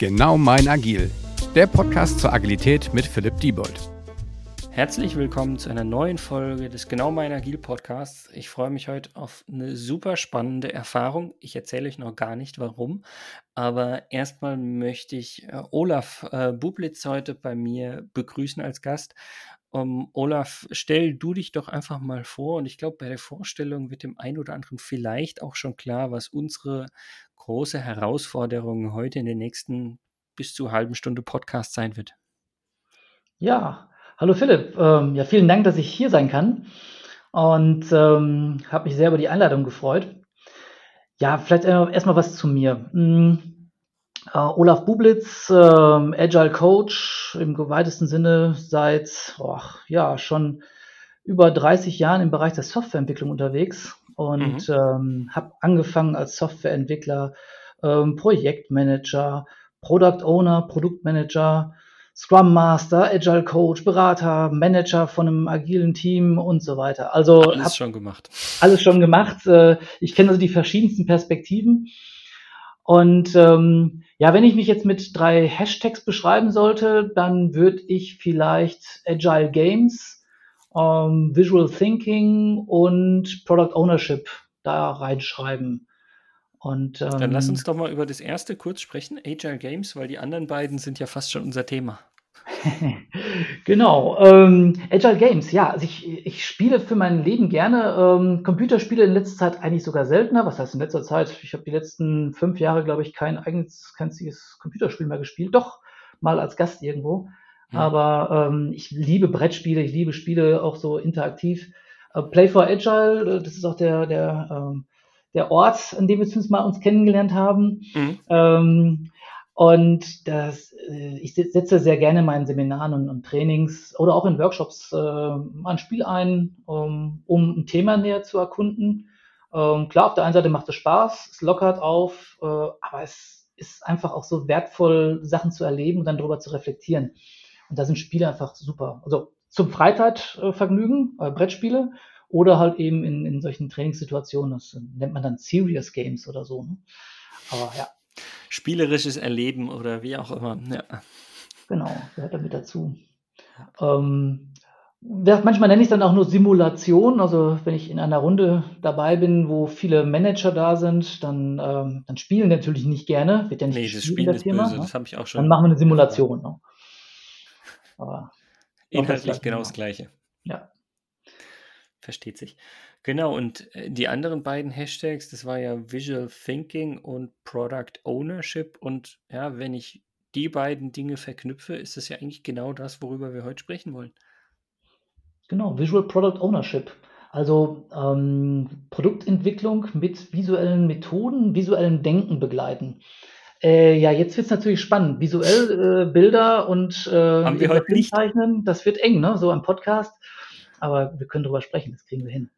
Genau mein Agil, der Podcast zur Agilität mit Philipp Diebold. Herzlich willkommen zu einer neuen Folge des Genau mein Agil Podcasts. Ich freue mich heute auf eine super spannende Erfahrung. Ich erzähle euch noch gar nicht warum, aber erstmal möchte ich äh, Olaf äh, Bublitz heute bei mir begrüßen als Gast. Um, Olaf, stell du dich doch einfach mal vor und ich glaube, bei der Vorstellung wird dem einen oder anderen vielleicht auch schon klar, was unsere große Herausforderung heute in den nächsten bis zu halben Stunde Podcast sein wird. Ja, hallo Philipp. Ähm, ja, vielen Dank, dass ich hier sein kann und ähm, habe mich sehr über die Einladung gefreut. Ja, vielleicht äh, erstmal was zu mir. Mhm. Äh, Olaf Bublitz, äh, Agile Coach im weitesten Sinne seit oh, ja schon über 30 Jahren im Bereich der Softwareentwicklung unterwegs und mhm. ähm, habe angefangen als Softwareentwickler, ähm, Projektmanager, Product Owner, Produktmanager, Scrum Master, Agile Coach, Berater, Manager von einem agilen Team und so weiter. Also alles schon gemacht. Alles schon gemacht. Äh, ich kenne also die verschiedensten Perspektiven. Und ähm, ja, wenn ich mich jetzt mit drei Hashtags beschreiben sollte, dann würde ich vielleicht Agile Games, ähm, Visual Thinking und Product Ownership da reinschreiben. Und, ähm, Dann lass uns doch mal über das erste kurz sprechen, Agile Games, weil die anderen beiden sind ja fast schon unser Thema. genau, ähm, Agile Games, ja, also ich, ich spiele für mein Leben gerne ähm, Computerspiele in letzter Zeit eigentlich sogar seltener. Was heißt in letzter Zeit? Ich habe die letzten fünf Jahre, glaube ich, kein eigenes, kein einziges Computerspiel mehr gespielt. Doch mal als Gast irgendwo. Mhm. Aber ähm, ich liebe Brettspiele, ich liebe Spiele auch so interaktiv. Äh, Play for Agile, äh, das ist auch der, der, ähm, der Ort, an dem wir zumindest mal uns kennengelernt haben. Mhm. Ähm, und das, äh, ich setze sehr gerne in meinen Seminaren und, und Trainings oder auch in Workshops äh, ein Spiel ein, um, um ein Thema näher zu erkunden. Ähm, klar, auf der einen Seite macht es Spaß, es lockert auf, äh, aber es ist einfach auch so wertvoll, Sachen zu erleben und dann darüber zu reflektieren. Und da sind Spiele einfach super. Also zum Freizeitvergnügen, äh, Brettspiele oder halt eben in, in solchen Trainingssituationen. Das nennt man dann Serious Games oder so. Ne? Aber ja. Spielerisches Erleben oder wie auch immer. Ja. Genau, gehört damit dazu. Ähm, manchmal nenne ich es dann auch nur Simulation. Also wenn ich in einer Runde dabei bin, wo viele Manager da sind, dann, ähm, dann spielen natürlich nicht gerne. Wird ja nicht nee, das Spielen ist Thema, böse, ne? das habe ich auch schon. Dann machen wir eine Simulation. Ne? Aber Inhaltlich genau das Gleiche. Ja. Versteht sich. Genau, und äh, die anderen beiden Hashtags, das war ja Visual Thinking und Product Ownership. Und ja, wenn ich die beiden Dinge verknüpfe, ist das ja eigentlich genau das, worüber wir heute sprechen wollen. Genau, Visual Product Ownership. Also ähm, Produktentwicklung mit visuellen Methoden, visuellem Denken begleiten. Äh, ja, jetzt wird's natürlich spannend. Visuell äh, Bilder und äh, Haben wir heute nicht. zeichnen, das wird eng, ne? So ein Podcast. Aber wir können drüber sprechen, das kriegen wir hin.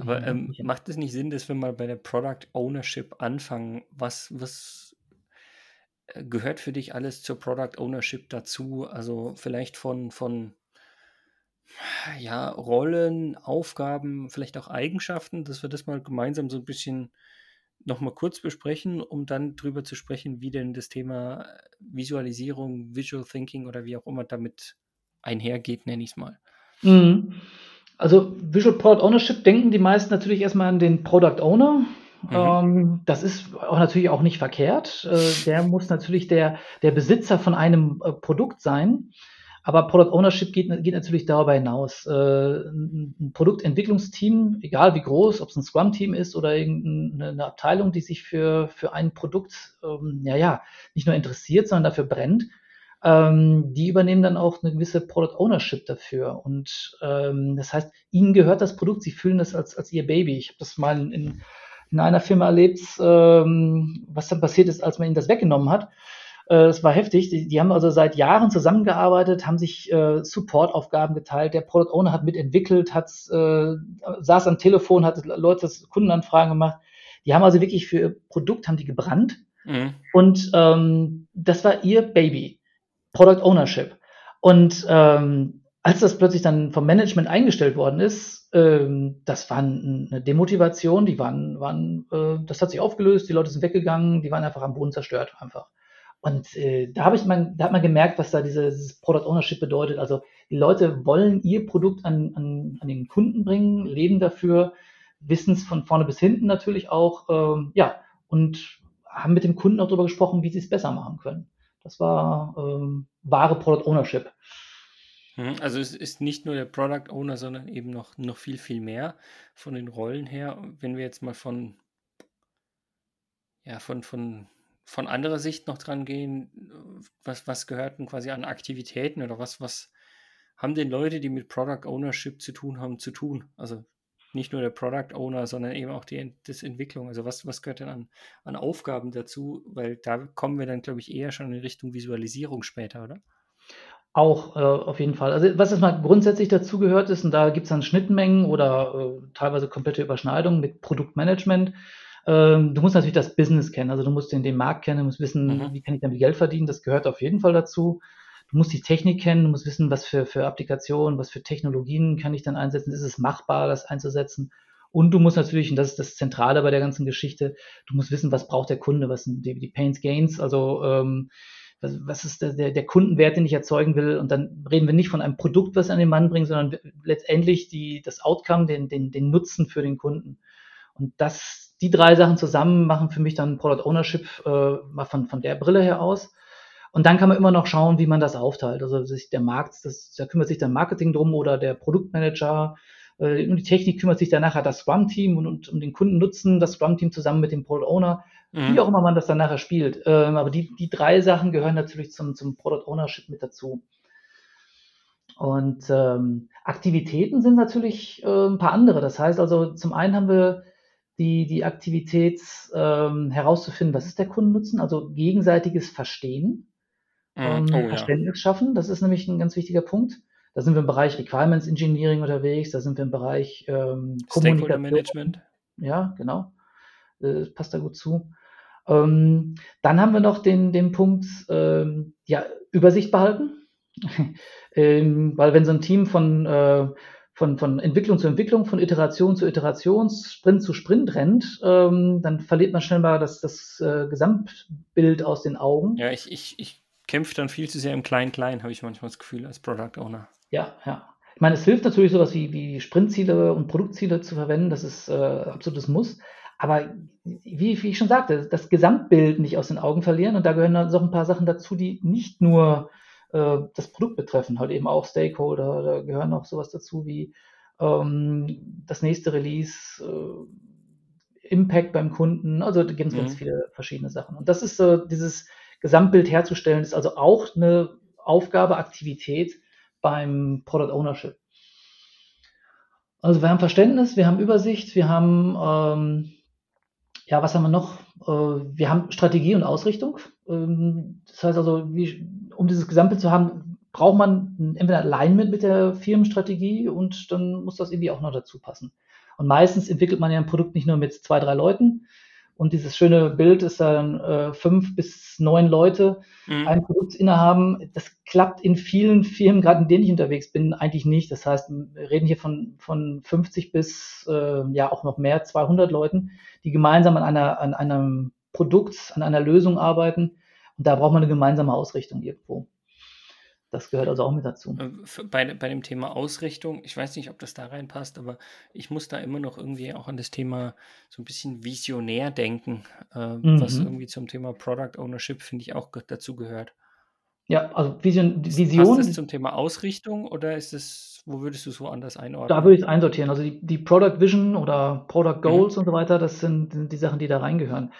Aber ähm, macht es nicht Sinn, dass wir mal bei der Product Ownership anfangen? Was, was äh, gehört für dich alles zur Product Ownership dazu? Also vielleicht von, von ja, Rollen, Aufgaben, vielleicht auch Eigenschaften, dass wir das mal gemeinsam so ein bisschen nochmal kurz besprechen, um dann drüber zu sprechen, wie denn das Thema Visualisierung, Visual Thinking oder wie auch immer damit einhergeht, nenne ich es mal. Mhm. Also Visual Product Ownership denken die meisten natürlich erstmal an den Product Owner. Mhm. Ähm, das ist auch natürlich auch nicht verkehrt. Äh, der muss natürlich der, der Besitzer von einem äh, Produkt sein. Aber Product Ownership geht, geht natürlich darüber hinaus. Äh, ein Produktentwicklungsteam, egal wie groß, ob es ein Scrum-Team ist oder irgendeine Abteilung, die sich für, für ein Produkt, ähm, ja, ja, nicht nur interessiert, sondern dafür brennt, ähm, die übernehmen dann auch eine gewisse Product Ownership dafür. Und ähm, das heißt, ihnen gehört das Produkt, sie fühlen das als, als ihr Baby. Ich habe das mal in, in einer Firma erlebt, ähm, was dann passiert ist, als man ihnen das weggenommen hat. Äh, es war heftig. Die, die, haben also seit Jahren zusammengearbeitet, haben sich äh, Supportaufgaben geteilt. Der Product Owner hat mitentwickelt, hat, äh, saß am Telefon, hat Leute Kundenanfragen gemacht. Die haben also wirklich für ihr Produkt haben die gebrannt. Mhm. Und ähm, das war ihr Baby. Product Ownership. Und ähm, als das plötzlich dann vom Management eingestellt worden ist, ähm, das war eine Demotivation, die waren, waren, äh, das hat sich aufgelöst, die Leute sind weggegangen, die waren einfach am Boden zerstört, einfach. Und äh, da habe ich man, da hat man gemerkt, was da dieses Product Ownership bedeutet. Also die Leute wollen ihr Produkt an, an, an den Kunden bringen, leben dafür, wissen es von vorne bis hinten natürlich auch, ähm, ja, und haben mit dem Kunden auch darüber gesprochen, wie sie es besser machen können. Das war ähm, wahre Product Ownership. Mhm, also es ist nicht nur der Product Owner, sondern eben noch, noch viel, viel mehr von den Rollen her. Wenn wir jetzt mal von, ja, von, von von anderer Sicht noch dran gehen, was, was gehört denn quasi an Aktivitäten oder was, was haben denn Leute, die mit Product Ownership zu tun haben, zu tun? Also nicht nur der Product Owner, sondern eben auch die das Entwicklung. Also was, was gehört denn an, an Aufgaben dazu? Weil da kommen wir dann, glaube ich, eher schon in Richtung Visualisierung später, oder? Auch äh, auf jeden Fall. Also was erstmal grundsätzlich dazu gehört ist, und da gibt es dann Schnittmengen oder äh, teilweise komplette Überschneidungen mit Produktmanagement. Ähm, du musst natürlich das Business kennen, also du musst den, den Markt kennen, du musst wissen, mhm. wie kann ich damit Geld verdienen, das gehört auf jeden Fall dazu. Du musst die Technik kennen, du musst wissen, was für, für Applikationen, was für Technologien kann ich dann einsetzen, ist es machbar, das einzusetzen. Und du musst natürlich, und das ist das Zentrale bei der ganzen Geschichte, du musst wissen, was braucht der Kunde, was sind die, die Pains, Gains, also ähm, was, was ist der, der, der Kundenwert, den ich erzeugen will. Und dann reden wir nicht von einem Produkt, was an den Mann bringt, sondern letztendlich die, das Outcome, den, den, den Nutzen für den Kunden. Und das, die drei Sachen zusammen machen für mich dann Product Ownership äh, mal von, von der Brille her aus. Und dann kann man immer noch schauen, wie man das aufteilt. Also sich der Markt, das, da kümmert sich der Marketing drum oder der Produktmanager. Äh, um die Technik kümmert sich dann nachher das Scrum-Team und, und um den Kundennutzen das Scrum-Team zusammen mit dem Product Owner. Mhm. Wie auch immer man das dann nachher spielt. Ähm, aber die, die drei Sachen gehören natürlich zum, zum Product Ownership mit dazu. Und ähm, Aktivitäten sind natürlich äh, ein paar andere. Das heißt also, zum einen haben wir die, die Aktivität ähm, herauszufinden, was ist der Kundennutzen, also gegenseitiges Verstehen, mhm. ähm, oh, Verständnis ja. schaffen, das ist nämlich ein ganz wichtiger Punkt. Da sind wir im Bereich Requirements Engineering unterwegs, da sind wir im Bereich ähm, Kommunikation. Management. Ja, genau. Das passt da gut zu. Ähm, dann haben wir noch den, den Punkt, ähm, ja, Übersicht behalten. ähm, weil wenn so ein Team von äh, von, von Entwicklung zu Entwicklung, von Iteration zu Iteration, Sprint zu Sprint rennt, ähm, dann verliert man schnell mal das, das äh, Gesamtbild aus den Augen. Ja, ich, ich, ich kämpfe dann viel zu sehr im Klein-Klein, habe ich manchmal das Gefühl, als Product Owner. Ja, ja. Ich meine, es hilft natürlich sowas wie, wie Sprintziele und Produktziele zu verwenden, das ist äh, absolutes Muss. Aber wie, wie ich schon sagte, das Gesamtbild nicht aus den Augen verlieren und da gehören dann noch ein paar Sachen dazu, die nicht nur äh, das Produkt betreffen, halt eben auch Stakeholder, da gehören auch sowas dazu wie ähm, das nächste Release, äh, Impact beim Kunden, also da gibt es mhm. ganz viele verschiedene Sachen. Und das ist so, dieses Gesamtbild herzustellen, ist also auch eine Aufgabe, Aktivität beim Product Ownership. Also wir haben Verständnis, wir haben Übersicht, wir haben, ähm, ja, was haben wir noch? Äh, wir haben Strategie und Ausrichtung. Ähm, das heißt also, wie, um dieses Gesamtbild zu haben, braucht man entweder Alignment mit der Firmenstrategie und dann muss das irgendwie auch noch dazu passen. Und meistens entwickelt man ja ein Produkt nicht nur mit zwei, drei Leuten. Und dieses schöne Bild ist dann äh, fünf bis neun Leute mhm. ein Produkt innehaben. Das klappt in vielen Firmen, gerade in denen ich unterwegs bin, eigentlich nicht. Das heißt, wir reden hier von, von 50 bis äh, ja auch noch mehr, 200 Leuten, die gemeinsam an, einer, an einem Produkt, an einer Lösung arbeiten. Und da braucht man eine gemeinsame Ausrichtung irgendwo. Das gehört also auch mit dazu. Äh, bei, bei dem Thema Ausrichtung, ich weiß nicht, ob das da reinpasst, aber ich muss da immer noch irgendwie auch an das Thema so ein bisschen visionär denken, äh, mhm. was irgendwie zum Thema Product Ownership, finde ich, auch dazu gehört. Ja, also Vision. Vision Passt das zum Thema Ausrichtung oder ist es, wo würdest du es woanders einordnen? Da würde ich es einsortieren. Also die, die Product Vision oder Product mhm. Goals mhm. und so weiter, das sind, sind die Sachen, die da reingehören.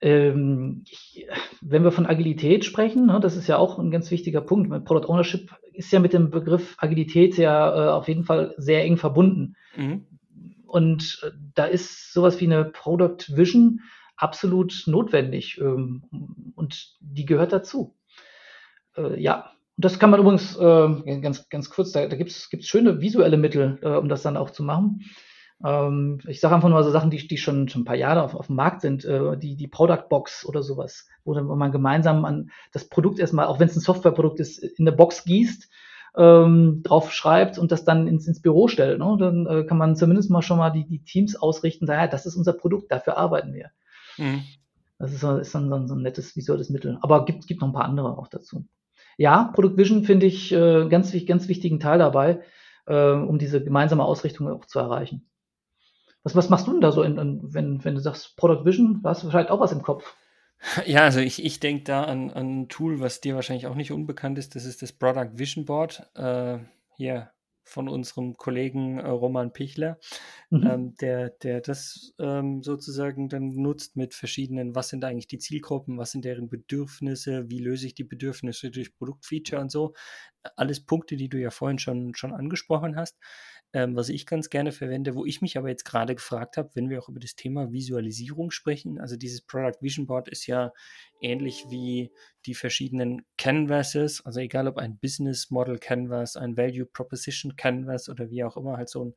Ähm, ich, wenn wir von Agilität sprechen, ne, das ist ja auch ein ganz wichtiger Punkt. Product Ownership ist ja mit dem Begriff Agilität ja äh, auf jeden Fall sehr eng verbunden. Mhm. Und äh, da ist sowas wie eine Product Vision absolut notwendig ähm, und die gehört dazu. Äh, ja, das kann man übrigens äh, ganz, ganz kurz, da, da gibt es schöne visuelle Mittel, äh, um das dann auch zu machen. Ähm, ich sage einfach nur so Sachen, die, die schon, schon ein paar Jahre auf, auf dem Markt sind, äh, die, die Product Box oder sowas, wo, dann, man gemeinsam an das Produkt erstmal, auch wenn es ein Softwareprodukt ist, in eine Box gießt, ähm, drauf schreibt und das dann ins, ins Büro stellt. Ne? Dann äh, kann man zumindest mal schon mal die, die Teams ausrichten, sagen, ja, das ist unser Produkt, dafür arbeiten wir. Mhm. Das ist, so, ist dann, dann so ein nettes visuelles Mittel. Aber gibt, gibt noch ein paar andere auch dazu. Ja, Product Vision finde ich äh, ganz, ganz wichtigen Teil dabei, äh, um diese gemeinsame Ausrichtung auch zu erreichen. Was, was machst du denn da so, in, in, wenn, wenn du sagst Product Vision? Da hast du vielleicht auch was im Kopf. Ja, also ich, ich denke da an, an ein Tool, was dir wahrscheinlich auch nicht unbekannt ist. Das ist das Product Vision Board. Äh, hier von unserem Kollegen äh, Roman Pichler, mhm. ähm, der, der das ähm, sozusagen dann nutzt mit verschiedenen, was sind eigentlich die Zielgruppen, was sind deren Bedürfnisse, wie löse ich die Bedürfnisse durch Produktfeature und so. Alles Punkte, die du ja vorhin schon, schon angesprochen hast. Ähm, was ich ganz gerne verwende, wo ich mich aber jetzt gerade gefragt habe, wenn wir auch über das Thema Visualisierung sprechen. Also dieses Product Vision Board ist ja ähnlich wie die verschiedenen Canvases, also egal ob ein Business Model Canvas, ein Value Proposition Canvas oder wie auch immer, halt so ein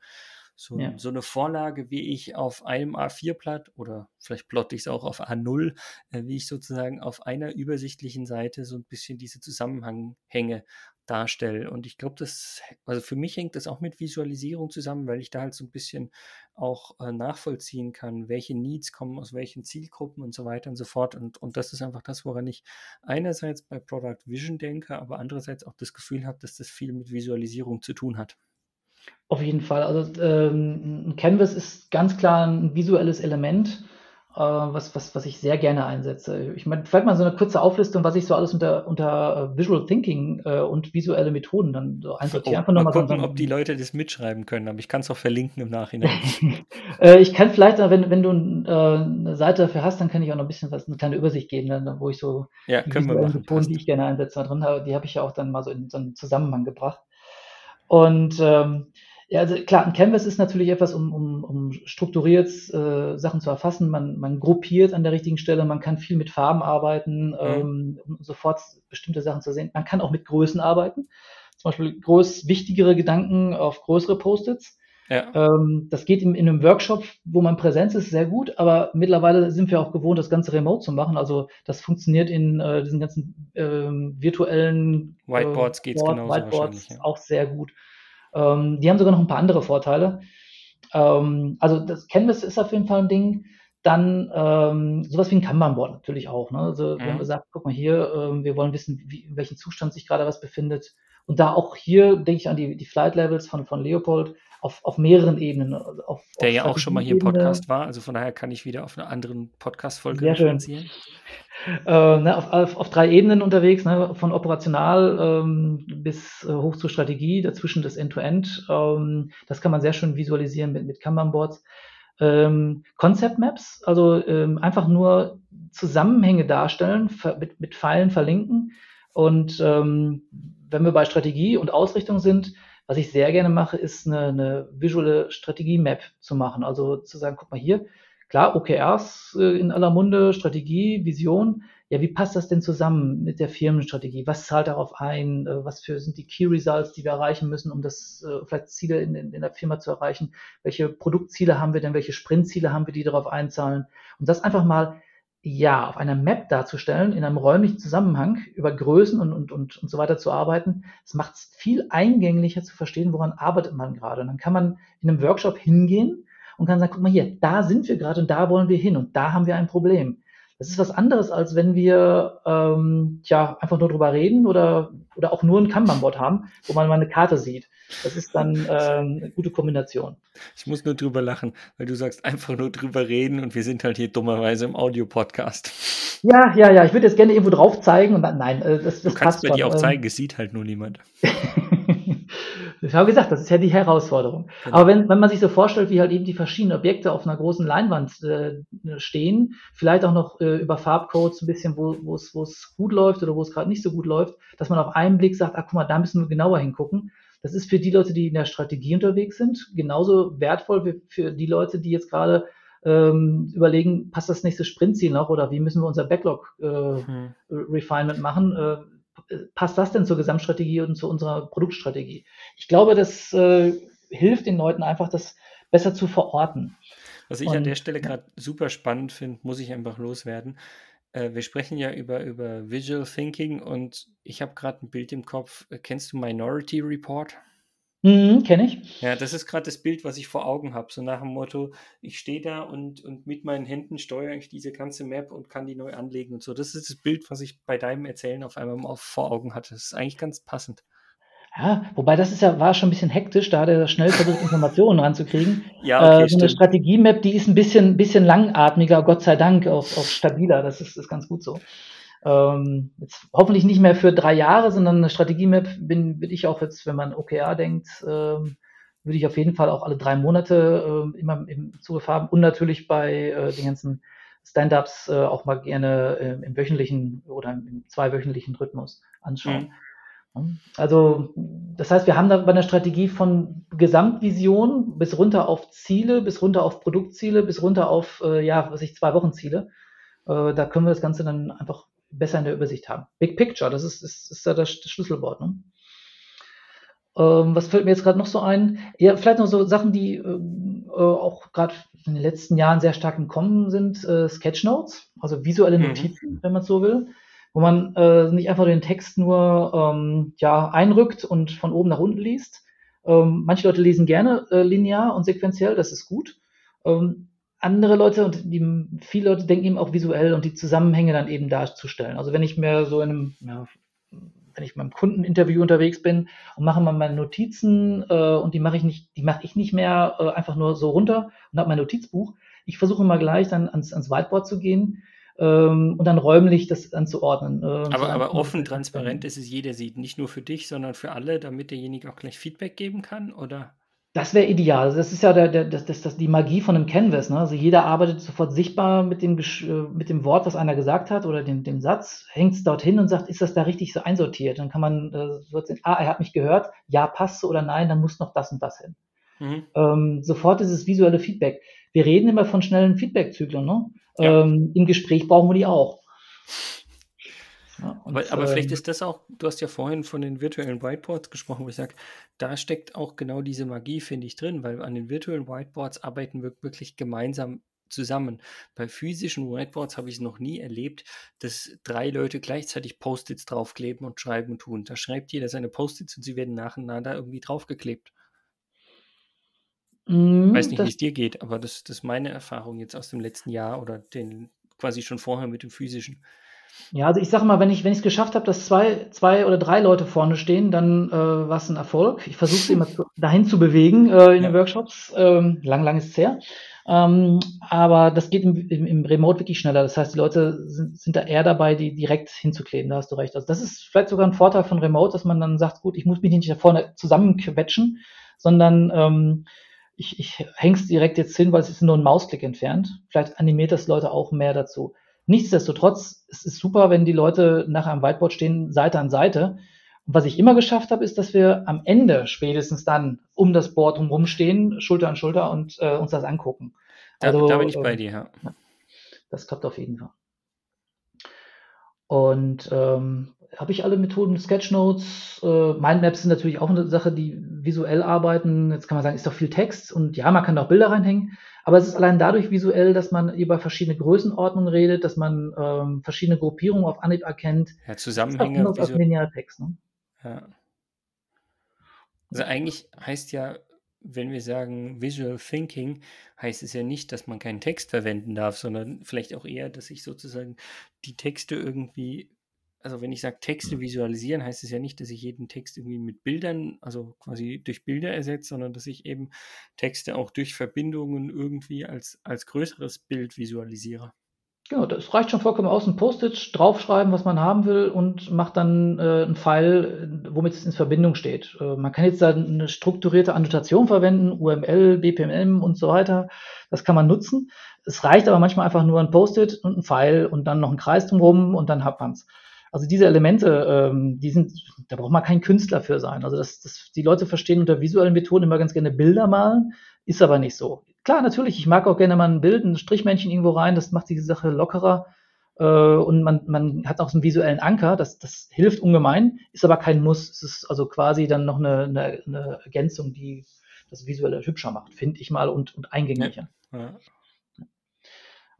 so, ja. so eine Vorlage, wie ich auf einem A4-Blatt oder vielleicht plotte ich es auch auf A0, äh, wie ich sozusagen auf einer übersichtlichen Seite so ein bisschen diese Zusammenhänge darstelle. Und ich glaube, das, also für mich hängt das auch mit Visualisierung zusammen, weil ich da halt so ein bisschen auch äh, nachvollziehen kann, welche Needs kommen aus welchen Zielgruppen und so weiter und so fort. Und, und das ist einfach das, woran ich einerseits bei Product Vision denke, aber andererseits auch das Gefühl habe, dass das viel mit Visualisierung zu tun hat. Auf jeden Fall. Also ähm, ein Canvas ist ganz klar ein visuelles Element, was, was, was ich sehr gerne einsetze. Ich meine, vielleicht mal so eine kurze Auflistung, was ich so alles unter, unter äh, Visual Thinking äh, und visuelle Methoden dann so einsortiere. Oh, Einfach mal gucken, so, ob die Leute das mitschreiben können, aber ich kann es auch verlinken im Nachhinein. äh, ich kann vielleicht, wenn, wenn du äh, eine Seite dafür hast, dann kann ich auch noch ein bisschen was, eine kleine Übersicht geben, dann, wo ich so ja, die visuellen Methoden, die ich gerne einsetze, drin habe, die habe ich ja auch dann mal so in so einen Zusammenhang gebracht. Und ähm, ja, also klar, ein Canvas ist natürlich etwas, um, um, um strukturiert äh, Sachen zu erfassen. Man, man gruppiert an der richtigen Stelle, man kann viel mit Farben arbeiten, mhm. ähm, um sofort bestimmte Sachen zu sehen. Man kann auch mit Größen arbeiten. Zum Beispiel groß wichtigere Gedanken auf größere Post-its. Ja. Ähm, das geht in, in, einem Workshop, wo man Präsenz ist, sehr gut, aber mittlerweile sind wir auch gewohnt, das Ganze remote zu machen. Also das funktioniert in äh, diesen ganzen ähm, virtuellen Whiteboards äh, geht's genauso Whiteboards ja. auch sehr gut. Ähm, die haben sogar noch ein paar andere Vorteile. Ähm, also das Canvas ist auf jeden Fall ein Ding. Dann ähm, sowas wie ein Kanban-Board natürlich auch. Ne? Also mhm. wir haben gesagt, guck mal hier, ähm, wir wollen wissen, wie, in welchem Zustand sich gerade was befindet. Und da auch hier denke ich an die, die Flight Levels von, von Leopold auf, auf mehreren Ebenen. Also auf, Der auf ja auch schon mal hier im Podcast war, also von daher kann ich wieder auf einer anderen Podcast-Folge referenzieren. Äh, ne, auf, auf, auf, drei Ebenen unterwegs, ne, von operational ähm, bis äh, hoch zur Strategie, dazwischen das End-to-End. -End, ähm, das kann man sehr schön visualisieren mit, mit Kanban-Boards. Ähm, Concept Maps, also ähm, einfach nur Zusammenhänge darstellen, mit, mit Pfeilen verlinken. Und ähm, wenn wir bei Strategie und Ausrichtung sind, was ich sehr gerne mache, ist eine, eine visuelle Strategie-Map zu machen. Also zu sagen, guck mal hier, klar, OKRs äh, in aller Munde, Strategie, Vision. Ja, wie passt das denn zusammen mit der Firmenstrategie? Was zahlt darauf ein? Äh, was für sind die Key Results, die wir erreichen müssen, um das äh, vielleicht Ziele in, in, in der Firma zu erreichen? Welche Produktziele haben wir denn? Welche Sprintziele haben wir, die darauf einzahlen? Und das einfach mal ja, auf einer Map darzustellen, in einem räumlichen Zusammenhang über Größen und, und, und, und so weiter zu arbeiten, das macht es viel eingänglicher zu verstehen, woran arbeitet man gerade. Und dann kann man in einem Workshop hingehen und kann sagen, guck mal hier, da sind wir gerade und da wollen wir hin und da haben wir ein Problem. Das ist was anderes, als wenn wir ähm, ja, einfach nur drüber reden oder, oder auch nur ein Kanban-Board haben, wo man mal eine Karte sieht. Das ist dann ähm, eine gute Kombination. Ich muss nur drüber lachen, weil du sagst einfach nur drüber reden und wir sind halt hier dummerweise im Audio-Podcast. Ja, ja, ja. Ich würde jetzt gerne irgendwo drauf zeigen und dann, nein, äh, das, das Du kannst mir die auch ähm. zeigen, es sieht halt nur niemand. Ich habe gesagt, das ist ja die Herausforderung. Genau. Aber wenn, wenn man sich so vorstellt, wie halt eben die verschiedenen Objekte auf einer großen Leinwand äh, stehen, vielleicht auch noch äh, über Farbcodes ein bisschen, wo es wo es gut läuft oder wo es gerade nicht so gut läuft, dass man auf einen Blick sagt, ah, guck mal, da müssen wir genauer hingucken. Das ist für die Leute, die in der Strategie unterwegs sind, genauso wertvoll wie für die Leute, die jetzt gerade ähm, überlegen, passt das nächste Sprintziel noch oder wie müssen wir unser Backlog äh, hm. Refinement machen? Äh, passt das denn zur Gesamtstrategie und zu unserer Produktstrategie? Ich glaube, das äh, hilft den Leuten einfach, das besser zu verorten. Was ich und, an der Stelle gerade super spannend finde, muss ich einfach loswerden. Äh, wir sprechen ja über, über Visual Thinking und ich habe gerade ein Bild im Kopf. Kennst du Minority Report? Mhm, kenne ich. Ja, das ist gerade das Bild, was ich vor Augen habe. So nach dem Motto, ich stehe da und, und mit meinen Händen steuere ich diese ganze Map und kann die neu anlegen und so. Das ist das Bild, was ich bei deinem Erzählen auf einmal mal vor Augen hatte. Das ist eigentlich ganz passend. Ja, wobei das ist ja, war schon ein bisschen hektisch, da hat er schnell versucht, Informationen ranzukriegen. Ja, okay, äh, so eine Strategie-Map, die ist ein bisschen, bisschen langatmiger, Gott sei Dank, auch, auch stabiler. Das ist, ist ganz gut so. Ähm, jetzt hoffentlich nicht mehr für drei Jahre, sondern eine Strategie-Map bin, bin ich auch jetzt, wenn man OKR denkt, ähm, würde ich auf jeden Fall auch alle drei Monate äh, immer im Zugriff haben und natürlich bei äh, den ganzen Stand-ups äh, auch mal gerne äh, im wöchentlichen oder im zweiwöchentlichen Rhythmus anschauen. Mhm. Also, das heißt, wir haben da bei einer Strategie von Gesamtvision bis runter auf Ziele, bis runter auf Produktziele, bis runter auf, äh, ja, was ich, zwei Wochenziele. Äh, da können wir das Ganze dann einfach besser in der Übersicht haben. Big Picture, das ist, ist, ist da das Schlüsselwort. Ne? Ähm, was fällt mir jetzt gerade noch so ein? Ja, vielleicht noch so Sachen, die äh, auch gerade in den letzten Jahren sehr stark im Kommen sind. Äh, Sketchnotes, also visuelle mhm. Notizen, mhm. wenn man so will, wo man äh, nicht einfach den Text nur ähm, ja, einrückt und von oben nach unten liest. Ähm, manche Leute lesen gerne äh, linear und sequenziell, das ist gut. Ähm, andere Leute und die, viele Leute denken eben auch visuell und die Zusammenhänge dann eben darzustellen. Also wenn ich mir so in einem, ja, wenn ich beim Kundeninterview unterwegs bin und mache mal meine Notizen äh, und die mache ich nicht, die mache ich nicht mehr äh, einfach nur so runter und habe mein Notizbuch. Ich versuche mal gleich dann ans, ans Whiteboard zu gehen ähm, und dann räumlich das anzuordnen. Äh, aber, aber offen, transparent, dass es jeder sieht, nicht nur für dich, sondern für alle, damit derjenige auch gleich Feedback geben kann, oder? Das wäre ideal. Das ist ja der, der, das, das, das, die Magie von einem Canvas. Ne? Also jeder arbeitet sofort sichtbar mit dem, äh, mit dem Wort, was einer gesagt hat oder dem, dem Satz, hängt es dorthin und sagt, ist das da richtig so einsortiert? Dann kann man äh, so sehen, ah, er hat mich gehört, ja, passt so oder nein, dann muss noch das und das hin. Mhm. Ähm, sofort ist es visuelle Feedback. Wir reden immer von schnellen Feedback-Zyklen. Ne? Ja. Ähm, Im Gespräch brauchen wir die auch. Ja, aber, aber vielleicht ähm, ist das auch, du hast ja vorhin von den virtuellen Whiteboards gesprochen, wo ich sage, da steckt auch genau diese Magie, finde ich, drin, weil an den virtuellen Whiteboards arbeiten wir wirklich gemeinsam zusammen. Bei physischen Whiteboards habe ich es noch nie erlebt, dass drei Leute gleichzeitig Post-its draufkleben und schreiben und tun. Da schreibt jeder seine Post-its und sie werden nacheinander irgendwie draufgeklebt. Ich weiß nicht, wie es dir geht, aber das, das ist meine Erfahrung jetzt aus dem letzten Jahr oder den quasi schon vorher mit dem physischen. Ja, also ich sage mal, wenn ich wenn ich es geschafft habe, dass zwei, zwei oder drei Leute vorne stehen, dann äh, war es ein Erfolg. Ich versuche sie immer zu, dahin zu bewegen äh, in ja. den Workshops. Ähm, lang, lang ist es her. Ähm, aber das geht im, im, im, Remote wirklich schneller. Das heißt, die Leute sind, sind da eher dabei, die direkt hinzukleben. Da hast du recht. Also das ist vielleicht sogar ein Vorteil von Remote, dass man dann sagt, gut, ich muss mich nicht da vorne zusammenquetschen, sondern ähm, ich, ich häng's direkt jetzt hin, weil es ist nur ein Mausklick entfernt. Vielleicht animiert das Leute auch mehr dazu. Nichtsdestotrotz, es ist super, wenn die Leute nach einem Whiteboard stehen, Seite an Seite. Und was ich immer geschafft habe, ist, dass wir am Ende spätestens dann um das Board drumherum stehen, Schulter an Schulter und äh, uns das angucken. Also, da, bin ich bei ähm, dir, ja. Das klappt auf jeden Fall. Und ähm, habe ich alle Methoden, Sketchnotes, äh, Mindmaps sind natürlich auch eine Sache, die visuell arbeiten. Jetzt kann man sagen, ist doch viel Text und ja, man kann auch Bilder reinhängen. Aber es ist allein dadurch visuell, dass man über verschiedene Größenordnungen redet, dass man ähm, verschiedene Gruppierungen auf Anhieb erkennt. Ja, Zusammenhänge. Das ist Lineartext, ne? Ja. Also eigentlich heißt ja, wenn wir sagen Visual Thinking, heißt es ja nicht, dass man keinen Text verwenden darf, sondern vielleicht auch eher, dass ich sozusagen die Texte irgendwie also wenn ich sage Texte mhm. visualisieren, heißt es ja nicht, dass ich jeden Text irgendwie mit Bildern, also quasi durch Bilder ersetze, sondern dass ich eben Texte auch durch Verbindungen irgendwie als, als größeres Bild visualisiere. Genau, das reicht schon vollkommen aus. Ein Post-it, draufschreiben, was man haben will und macht dann äh, einen Pfeil, womit es in Verbindung steht. Äh, man kann jetzt da eine strukturierte Annotation verwenden, UML, BPMN und so weiter. Das kann man nutzen. Es reicht aber manchmal einfach nur ein Post-it und ein Pfeil und dann noch ein Kreis drumherum und dann hat man's. Also diese Elemente, ähm, die sind, da braucht man kein Künstler für sein. Also das, das, die Leute verstehen unter visuellen Methoden immer ganz gerne Bilder malen, ist aber nicht so. Klar, natürlich, ich mag auch gerne mal ein Bild, ein Strichmännchen irgendwo rein, das macht die Sache lockerer. Äh, und man, man hat auch so einen visuellen Anker, das, das hilft ungemein, ist aber kein Muss. Es ist also quasi dann noch eine, eine, eine Ergänzung, die das visuelle hübscher macht, finde ich mal, und, und eingänglicher. Ja. Ja.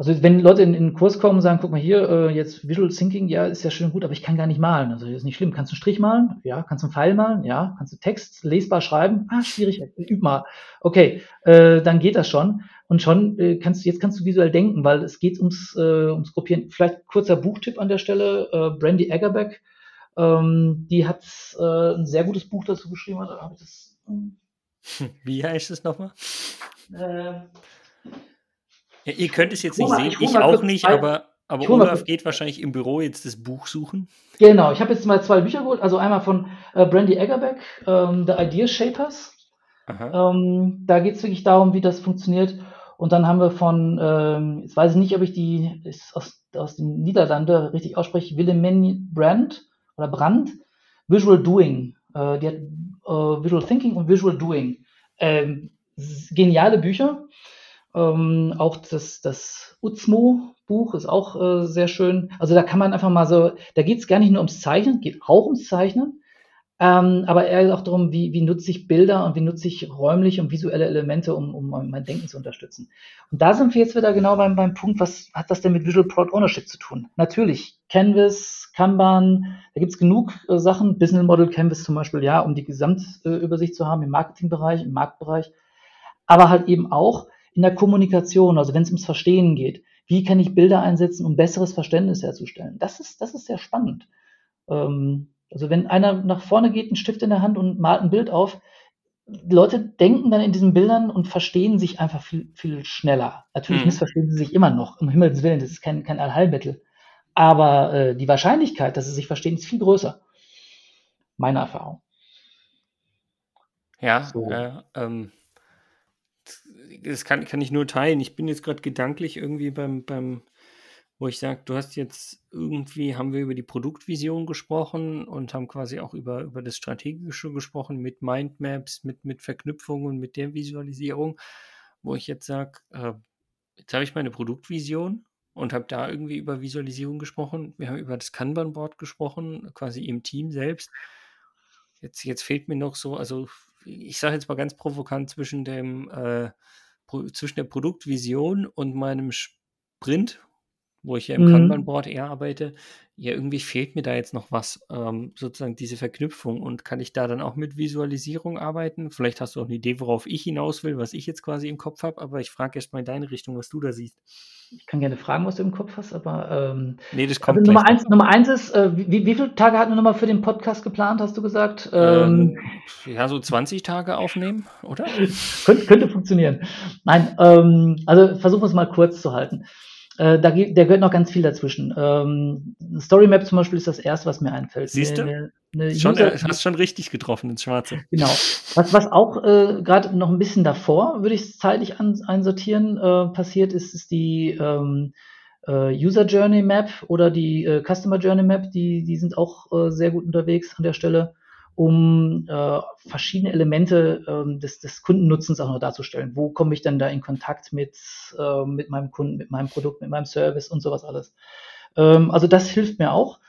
Also wenn Leute in, in den Kurs kommen und sagen, guck mal hier, äh, jetzt Visual Thinking, ja, ist ja schön gut, aber ich kann gar nicht malen. Also ist nicht schlimm. Kannst du einen Strich malen? Ja. Kannst du einen Pfeil malen? Ja. Kannst du Text lesbar schreiben? Ah, schwierig, üb mal. Okay, äh, dann geht das schon. Und schon äh, kannst du, jetzt kannst du visuell denken, weil es geht ums, äh, ums Gruppieren. Vielleicht kurzer Buchtipp an der Stelle, äh, Brandy Eggerbeck, ähm, die hat äh, ein sehr gutes Buch dazu geschrieben. Habe ich das. Hm. Wie heißt es nochmal? Äh, ja, ihr könnt es jetzt nicht sehen, ich, ich auch nicht, aber, aber Olaf geht wahrscheinlich im Büro jetzt das Buch suchen. Genau, ich habe jetzt mal zwei Bücher geholt, also einmal von äh, Brandy Eggerbeck, ähm, The Idea Shapers. Ähm, da geht es wirklich darum, wie das funktioniert. Und dann haben wir von, ähm, jetzt weiß ich nicht, ob ich die aus, aus den Niederlanden richtig ausspreche, Wilhelmine Brandt oder Brandt, Visual Doing. Äh, die hat äh, Visual Thinking und Visual Doing. Ähm, geniale Bücher. Ähm, auch das, das Uzmo-Buch ist auch äh, sehr schön. Also da kann man einfach mal so, da geht es gar nicht nur ums Zeichnen, geht auch ums Zeichnen, ähm, aber eher auch darum, wie, wie nutze ich Bilder und wie nutze ich räumliche und visuelle Elemente, um, um mein Denken zu unterstützen. Und da sind wir jetzt wieder genau beim, beim Punkt, was hat das denn mit Visual Product Ownership zu tun? Natürlich, Canvas, Kanban, da gibt es genug äh, Sachen, Business Model Canvas zum Beispiel, ja, um die Gesamtübersicht äh, zu haben im Marketingbereich, im Marktbereich, aber halt eben auch, in der Kommunikation, also wenn es ums Verstehen geht, wie kann ich Bilder einsetzen, um besseres Verständnis herzustellen? Das ist, das ist sehr spannend. Ähm, also wenn einer nach vorne geht, einen Stift in der Hand und malt ein Bild auf, die Leute denken dann in diesen Bildern und verstehen sich einfach viel, viel schneller. Natürlich mhm. missverstehen sie sich immer noch, um Himmels Willen, das ist kein, kein Allheilmittel. Aber äh, die Wahrscheinlichkeit, dass sie sich verstehen, ist viel größer. Meine Erfahrung. Ja, so. äh, ähm, das kann, kann ich nur teilen. Ich bin jetzt gerade gedanklich irgendwie beim, beim wo ich sage, du hast jetzt irgendwie, haben wir über die Produktvision gesprochen und haben quasi auch über, über das Strategische gesprochen mit Mindmaps, mit, mit Verknüpfungen, mit der Visualisierung, wo ich jetzt sage, äh, jetzt habe ich meine Produktvision und habe da irgendwie über Visualisierung gesprochen. Wir haben über das Kanban-Board gesprochen, quasi im Team selbst. Jetzt, jetzt fehlt mir noch so, also ich sage jetzt mal ganz provokant, zwischen dem äh, zwischen der Produktvision und meinem Sprint, wo ich ja im mhm. Kanban-Board eher arbeite, ja, irgendwie fehlt mir da jetzt noch was, ähm, sozusagen diese Verknüpfung. Und kann ich da dann auch mit Visualisierung arbeiten? Vielleicht hast du auch eine Idee, worauf ich hinaus will, was ich jetzt quasi im Kopf habe, aber ich frage erst mal in deine Richtung, was du da siehst. Ich kann gerne fragen, was du im Kopf hast, aber ähm, nee, das kommt also Nummer, eins, Nummer eins ist, äh, wie, wie viele Tage hatten wir nochmal für den Podcast geplant, hast du gesagt? Ähm, ähm, ja, so 20 Tage aufnehmen, oder? könnte, könnte funktionieren. Nein, ähm, also versuchen wir es mal kurz zu halten. Äh, da, da gehört noch ganz viel dazwischen. Ähm, Storymap zum Beispiel ist das erste, was mir einfällt. Siehst du? Eine, eine schon, User, hast schon richtig getroffen ins Schwarze. Genau. Was, was auch äh, gerade noch ein bisschen davor, würde ich es zeitlich an, einsortieren, äh, passiert ist, ist die ähm, äh, User Journey Map oder die äh, Customer Journey Map. Die, die sind auch äh, sehr gut unterwegs an der Stelle um äh, verschiedene Elemente ähm, des, des Kundennutzens auch noch darzustellen. Wo komme ich denn da in Kontakt mit, äh, mit meinem Kunden, mit meinem Produkt, mit meinem Service und sowas alles. Ähm, also das hilft mir auch.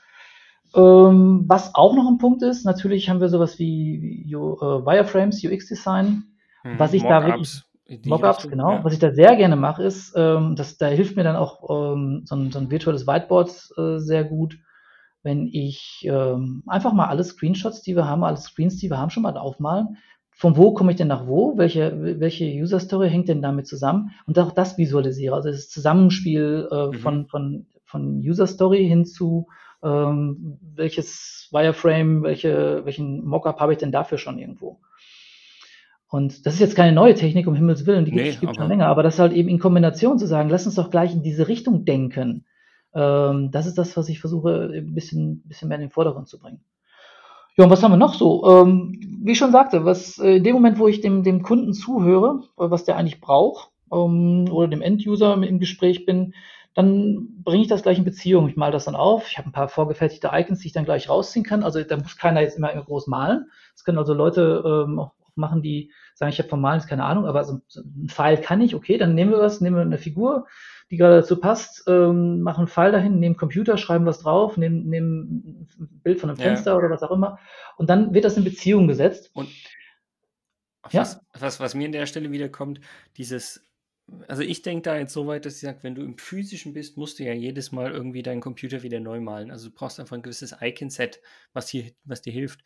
Ähm, was auch noch ein Punkt ist, natürlich haben wir sowas wie, wie uh, Wireframes, UX-Design, hm, was ich da wirklich Mockups, genau. Ja. Was ich da sehr gerne mache, ist, ähm, dass da hilft mir dann auch ähm, so, ein, so ein virtuelles Whiteboard äh, sehr gut, wenn ich ähm, einfach mal alle Screenshots, die wir haben, alle Screens, die wir haben, schon mal aufmalen. Von wo komme ich denn nach wo? Welche, welche User Story hängt denn damit zusammen? Und auch das visualisiere. Also das Zusammenspiel äh, mhm. von, von, von User Story hin zu ähm, welches Wireframe, welche, welchen Mockup habe ich denn dafür schon irgendwo? Und das ist jetzt keine neue Technik, um Himmels Willen, die nee, gibt es schon länger, aber das halt eben in Kombination zu sagen, lass uns doch gleich in diese Richtung denken. Ähm, das ist das, was ich versuche, ein bisschen, bisschen mehr in den Vordergrund zu bringen. Ja, und was haben wir noch so? Ähm, wie ich schon sagte, was äh, in dem Moment, wo ich dem, dem Kunden zuhöre, äh, was der eigentlich braucht, ähm, oder dem Enduser im Gespräch bin, dann bringe ich das gleich in Beziehung. Ich male das dann auf. Ich habe ein paar vorgefertigte Icons, die ich dann gleich rausziehen kann. Also da muss keiner jetzt immer, groß malen. Das können also Leute ähm, auch machen, die sagen, ich habe vom Malen keine Ahnung, aber so ein Pfeil kann ich. Okay, dann nehmen wir was, nehmen wir eine Figur, die gerade dazu passt, ähm, machen einen Pfeil dahin, nehmen Computer, schreiben was drauf, nehmen, nehmen ein Bild von einem Fenster ja. oder was auch immer. Und dann wird das in Beziehung gesetzt. Und ja? was, was, was mir an der Stelle wiederkommt, dieses also ich denke da jetzt so weit, dass ich sage, wenn du im physischen bist, musst du ja jedes Mal irgendwie deinen Computer wieder neu malen. Also du brauchst einfach ein gewisses Icon-Set, was, was dir hilft.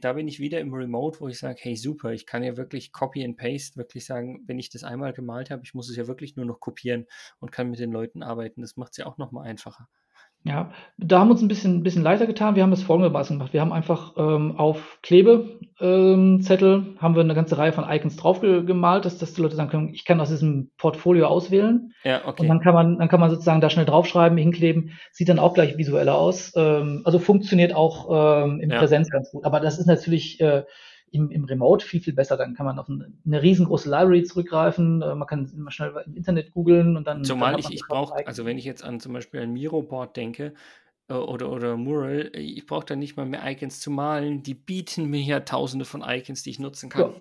Da bin ich wieder im Remote, wo ich sage, hey super, ich kann ja wirklich Copy and Paste, wirklich sagen, wenn ich das einmal gemalt habe, ich muss es ja wirklich nur noch kopieren und kann mit den Leuten arbeiten. Das macht es ja auch nochmal einfacher. Ja, da haben wir uns ein bisschen, ein bisschen leichter getan. Wir haben das folgendermaßen gemacht. Wir haben einfach ähm, auf Klebezettel ähm, haben wir eine ganze Reihe von Icons drauf gemalt, dass, dass die Leute sagen können, ich kann aus diesem Portfolio auswählen. Ja, okay. Und dann kann man, dann kann man sozusagen da schnell draufschreiben, hinkleben. Sieht dann auch gleich visueller aus. Ähm, also funktioniert auch ähm, im ja. Präsenz ganz gut. Aber das ist natürlich äh, im, im Remote viel, viel besser. Dann kann man auf eine, eine riesengroße Library zurückgreifen. Äh, man kann immer schnell im Internet googeln und dann. Zumal dann ich, ich brauche, also wenn ich jetzt an zum Beispiel ein Miro-Board denke, äh, oder, oder Mural, äh, ich brauche da nicht mal mehr Icons zu malen. Die bieten mir ja tausende von Icons, die ich nutzen kann. Ja,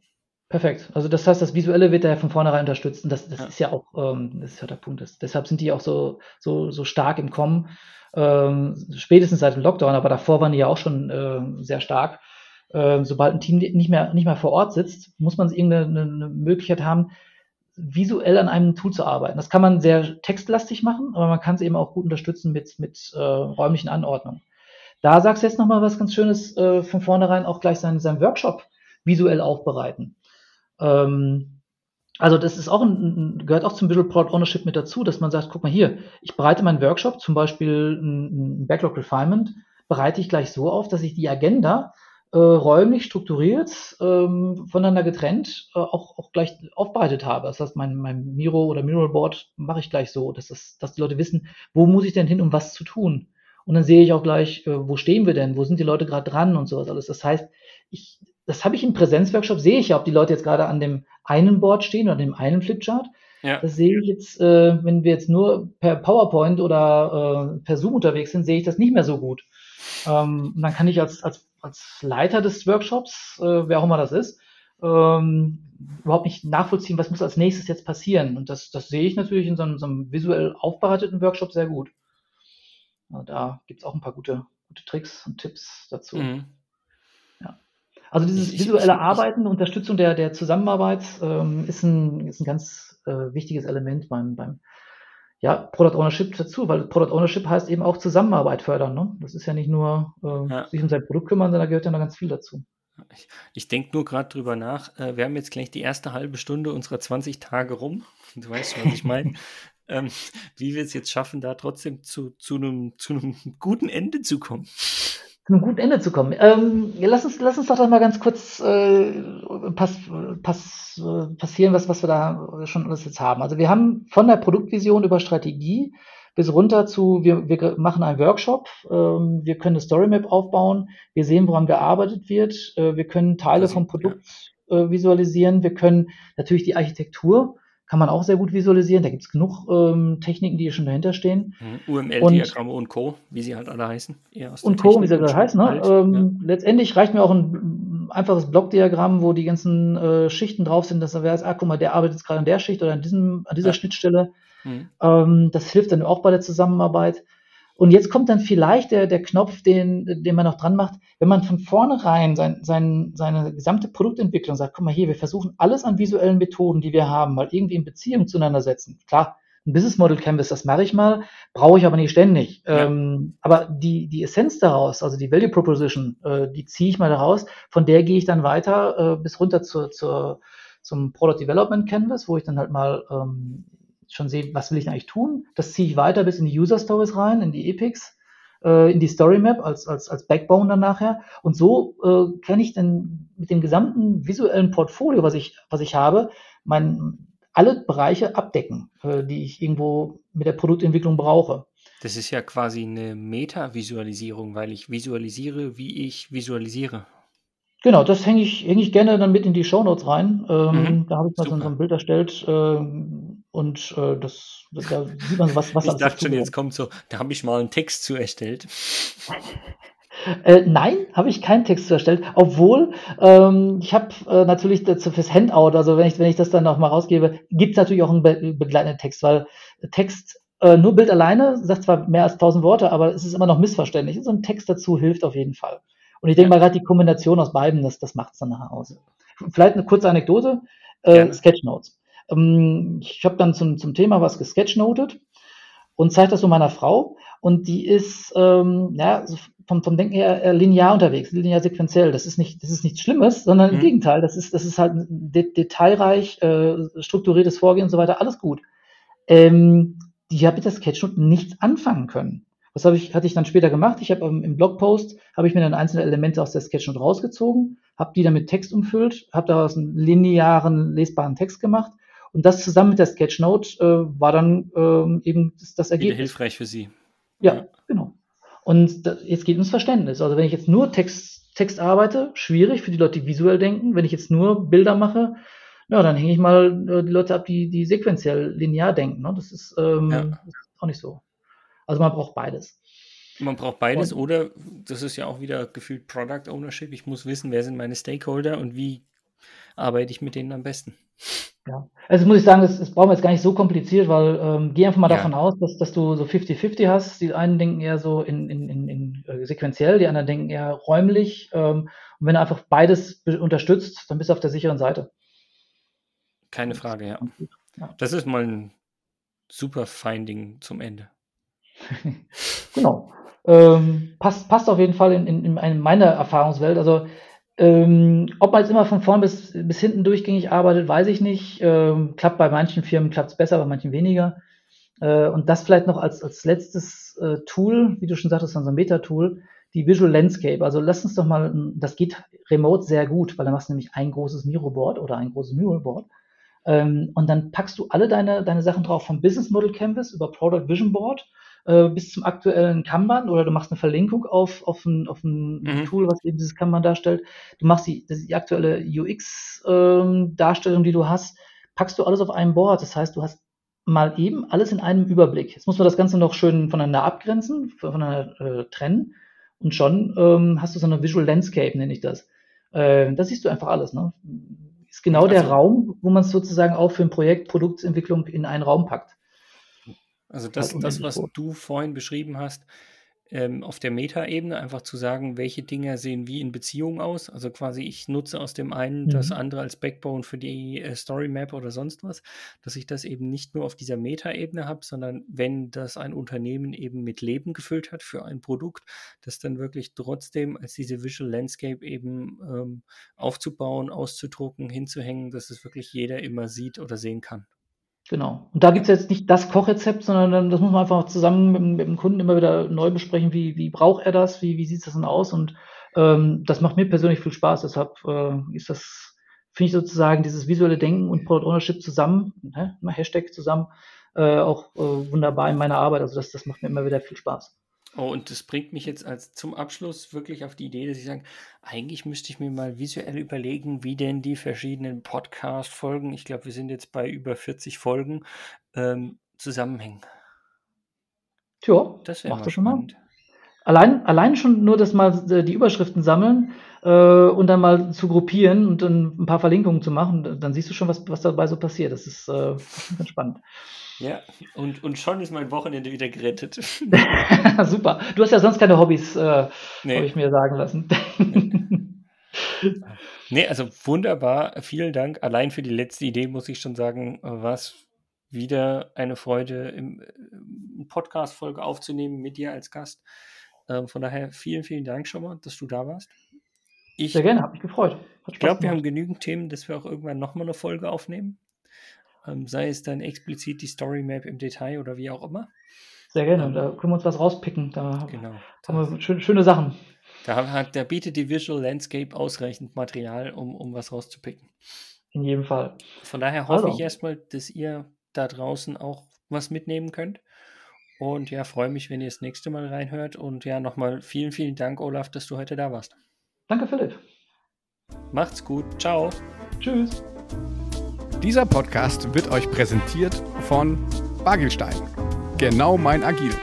perfekt. Also das heißt, das Visuelle wird da ja von vornherein unterstützt. Und das, das ja. ist ja auch, ähm, das ist ja der Punkt. Das, deshalb sind die auch so, so, so stark im Kommen. Ähm, spätestens seit dem Lockdown, aber davor waren die ja auch schon äh, sehr stark. Ähm, sobald ein Team nicht mehr, nicht mehr vor Ort sitzt, muss man irgendeine eine Möglichkeit haben, visuell an einem Tool zu arbeiten. Das kann man sehr textlastig machen, aber man kann es eben auch gut unterstützen mit, mit äh, räumlichen Anordnungen. Da sagst du jetzt nochmal was ganz Schönes äh, von vornherein, auch gleich seinen, seinen Workshop visuell aufbereiten. Ähm, also das ist auch ein, gehört auch zum Visual Product Ownership mit dazu, dass man sagt, guck mal hier, ich bereite meinen Workshop, zum Beispiel ein, ein Backlog Refinement, bereite ich gleich so auf, dass ich die Agenda äh, räumlich strukturiert, ähm, voneinander getrennt, äh, auch, auch gleich aufbereitet habe. Das heißt, mein, mein Miro oder Mural Board mache ich gleich so, dass, das, dass die Leute wissen, wo muss ich denn hin, um was zu tun. Und dann sehe ich auch gleich, äh, wo stehen wir denn, wo sind die Leute gerade dran und sowas alles. Das heißt, ich, das habe ich im Präsenzworkshop, sehe ich ja, ob die Leute jetzt gerade an dem einen Board stehen oder an dem einen Flipchart. Ja. Das sehe ich jetzt, äh, wenn wir jetzt nur per PowerPoint oder äh, per Zoom unterwegs sind, sehe ich das nicht mehr so gut. Ähm, dann kann ich als, als als Leiter des Workshops, äh, wer auch immer das ist, ähm, überhaupt nicht nachvollziehen, was muss als nächstes jetzt passieren. Und das, das sehe ich natürlich in so einem, so einem visuell aufbereiteten Workshop sehr gut. Also da gibt es auch ein paar gute, gute Tricks und Tipps dazu. Mhm. Ja. Also dieses visuelle Arbeiten, Unterstützung der, der Zusammenarbeit ähm, ist, ein, ist ein ganz äh, wichtiges Element beim, beim ja, Product Ownership dazu, weil Product Ownership heißt eben auch Zusammenarbeit fördern. Ne? Das ist ja nicht nur äh, ja. sich um sein Produkt kümmern, sondern da gehört ja noch ganz viel dazu. Ich, ich denke nur gerade drüber nach. Äh, wir haben jetzt gleich die erste halbe Stunde unserer 20 Tage rum. Du weißt, was ich meine. ähm, wie wir es jetzt schaffen, da trotzdem zu, zu, einem, zu einem guten Ende zu kommen zu einem guten Ende zu kommen. Ähm, lass, uns, lass uns doch mal ganz kurz äh, pass, pass, passieren, was, was wir da schon alles jetzt haben. Also wir haben von der Produktvision über Strategie bis runter zu, wir, wir machen einen Workshop, ähm, wir können eine Storymap aufbauen, wir sehen, woran gearbeitet wird, äh, wir können Teile vom Produkt äh, visualisieren, wir können natürlich die Architektur kann man auch sehr gut visualisieren. Da gibt es genug ähm, Techniken, die schon dahinter stehen. Mhm. UML-Diagramme und, Co., wie sie halt alle heißen. und Co., wie sie alle heißen. Ne? Halt, ähm, ja. Letztendlich reicht mir auch ein einfaches Blockdiagramm, wo die ganzen äh, Schichten drauf sind, dass er weiß, ah, guck mal, der arbeitet jetzt gerade an der Schicht oder an, diesem, an dieser ja. Schnittstelle. Mhm. Ähm, das hilft dann auch bei der Zusammenarbeit. Und jetzt kommt dann vielleicht der, der Knopf, den, den man noch dran macht, wenn man von vornherein sein, sein, seine gesamte Produktentwicklung sagt, guck mal hier, wir versuchen alles an visuellen Methoden, die wir haben, mal irgendwie in Beziehung zueinander setzen. Klar, ein Business Model Canvas, das mache ich mal, brauche ich aber nicht ständig. Ja. Ähm, aber die, die Essenz daraus, also die Value Proposition, äh, die ziehe ich mal daraus, von der gehe ich dann weiter äh, bis runter zur, zur, zum Product Development Canvas, wo ich dann halt mal ähm, schon sehe, was will ich eigentlich tun. Das ziehe ich weiter bis in die User Stories rein, in die Epics, äh, in die Story Map als, als, als Backbone dann nachher. Und so äh, kann ich dann mit dem gesamten visuellen Portfolio, was ich, was ich habe, mein, alle Bereiche abdecken, äh, die ich irgendwo mit der Produktentwicklung brauche. Das ist ja quasi eine Meta-Visualisierung, weil ich visualisiere, wie ich visualisiere. Genau, das hänge ich, häng ich gerne dann mit in die Show Notes rein. Ähm, mhm. Da habe ich mal so ein Bild erstellt. Ähm, und äh, das, da sieht man, was, was Ich dachte schon, jetzt kommt so, da habe ich mal einen Text zu erstellt. Äh, nein, habe ich keinen Text zu erstellt, obwohl ähm, ich habe äh, natürlich dazu fürs Handout, also wenn ich, wenn ich das dann noch mal rausgebe, gibt es natürlich auch einen be begleitenden Text, weil Text äh, nur Bild alleine sagt zwar mehr als tausend Worte, aber es ist immer noch missverständlich. So ein Text dazu hilft auf jeden Fall. Und ich denke mal gerade die Kombination aus beiden, das, das macht es dann nachher aus. Vielleicht eine kurze Anekdote. Äh, Sketchnotes. Ähm, ich habe dann zum, zum Thema was gesketchnotet und zeige das so meiner Frau und die ist ähm, ja, vom, vom Denken her linear unterwegs, linear sequenziell. Das ist nicht, das ist nichts Schlimmes, sondern im mhm. Gegenteil, das ist, das ist halt de detailreich, äh, strukturiertes Vorgehen und so weiter, alles gut. Ähm, die hat mit der Sketchnote nichts anfangen können. Was habe ich, hatte ich dann später gemacht? Ich habe ähm, im Blogpost habe ich mir dann einzelne Elemente aus der Sketchnote rausgezogen, habe die dann mit Text umfüllt, habe daraus einen linearen lesbaren Text gemacht und das zusammen mit der Sketchnote äh, war dann ähm, eben das, das Ergebnis. Wieder hilfreich für Sie. Ja, ja. genau. Und das, jetzt geht ums Verständnis. Also wenn ich jetzt nur Text, Text arbeite, schwierig für die Leute, die visuell denken. Wenn ich jetzt nur Bilder mache, ja, dann hänge ich mal äh, die Leute ab, die, die sequenziell linear denken. Ne? Das, ist, ähm, ja. das ist auch nicht so. Also man braucht beides. Man braucht beides und, oder das ist ja auch wieder gefühlt Product Ownership. Ich muss wissen, wer sind meine Stakeholder und wie arbeite ich mit denen am besten. Ja, also muss ich sagen, das, das brauchen wir jetzt gar nicht so kompliziert, weil ähm, geh einfach mal ja. davon aus, dass, dass du so 50-50 hast. Die einen denken eher so in, in, in, in äh, sequenziell, die anderen denken eher räumlich. Ähm, und wenn du einfach beides unterstützt, dann bist du auf der sicheren Seite. Keine Frage, ja. ja. Das ist mal ein super Finding zum Ende. genau. Ähm, passt, passt auf jeden Fall in, in, in meiner Erfahrungswelt. Also ähm, ob man jetzt immer von vorn bis, bis hinten durchgängig arbeitet, weiß ich nicht. Ähm, klappt bei manchen Firmen klappt es besser, bei manchen weniger. Äh, und das vielleicht noch als, als letztes äh, Tool, wie du schon sagtest, ein Meta-Tool, die Visual Landscape. Also lass uns doch mal, das geht remote sehr gut, weil da machst du nämlich ein großes Miro-Board oder ein großes Mural-Board. Ähm, und dann packst du alle deine, deine Sachen drauf vom Business Model Canvas über Product Vision Board äh, bis zum aktuellen Kanban oder du machst eine Verlinkung auf, auf ein, auf ein mhm. Tool, was eben dieses Kanban darstellt. Du machst die, die aktuelle UX-Darstellung, ähm, die du hast, packst du alles auf einem Board. Das heißt, du hast mal eben alles in einem Überblick. Jetzt muss man das Ganze noch schön voneinander abgrenzen, voneinander äh, trennen. Und schon ähm, hast du so eine Visual Landscape, nenne ich das. Äh, da siehst du einfach alles. Ne? Ist genau also, der Raum, wo man es sozusagen auch für ein Projekt Produktentwicklung in einen Raum packt. Also das, das was du vorhin beschrieben hast, ähm, auf der Meta-Ebene einfach zu sagen, welche Dinge sehen wie in Beziehung aus. Also quasi, ich nutze aus dem einen mhm. das andere als Backbone für die äh, Story Map oder sonst was, dass ich das eben nicht nur auf dieser Meta-Ebene habe, sondern wenn das ein Unternehmen eben mit Leben gefüllt hat für ein Produkt, das dann wirklich trotzdem als diese Visual Landscape eben ähm, aufzubauen, auszudrucken, hinzuhängen, dass es wirklich jeder immer sieht oder sehen kann. Genau. Und da gibt es jetzt nicht das Kochrezept, sondern das muss man einfach zusammen mit, mit, dem Kunden immer wieder neu besprechen, wie, wie braucht er das, wie, wie sieht das denn aus? Und ähm, das macht mir persönlich viel Spaß. Deshalb äh, ist das, finde ich sozusagen dieses visuelle Denken und Product Ownership zusammen, ne, Hashtag zusammen, äh, auch äh, wunderbar in meiner Arbeit. Also das, das macht mir immer wieder viel Spaß. Oh, und das bringt mich jetzt als zum Abschluss wirklich auf die Idee, dass ich sage, eigentlich müsste ich mir mal visuell überlegen, wie denn die verschiedenen Podcast-Folgen, ich glaube, wir sind jetzt bei über 40 Folgen, ähm, zusammenhängen. Tja, das wäre schon mal. Allein, allein schon nur das mal äh, die Überschriften sammeln äh, und dann mal zu gruppieren und dann ein paar Verlinkungen zu machen, dann siehst du schon, was, was dabei so passiert. Das ist äh, ganz spannend. Ja, und, und schon ist mein Wochenende wieder gerettet. Super. Du hast ja sonst keine Hobbys, äh, nee. habe ich mir sagen lassen. nee, also wunderbar. Vielen Dank. Allein für die letzte Idee muss ich schon sagen, war es wieder eine Freude, im, im Podcast-Folge aufzunehmen mit dir als Gast. Ähm, von daher vielen, vielen Dank schon mal, dass du da warst. Ich, Sehr gerne, habe mich gefreut. Ich glaube, wir haben genügend Themen, dass wir auch irgendwann nochmal eine Folge aufnehmen ähm, sei es dann explizit die Story Map im Detail oder wie auch immer. Sehr gerne, ähm, da können wir uns was rauspicken. Da genau, haben wir schön, schöne Sachen. Da, hat, da bietet die Visual Landscape ausreichend Material, um, um was rauszupicken. In jedem Fall. Von daher hoffe also. ich erstmal, dass ihr da draußen auch was mitnehmen könnt. Und ja, freue mich, wenn ihr das nächste Mal reinhört. Und ja, nochmal vielen, vielen Dank, Olaf, dass du heute da warst. Danke, Philipp. Macht's gut. Ciao. Tschüss. Dieser Podcast wird euch präsentiert von Bagelstein. Genau mein Agil.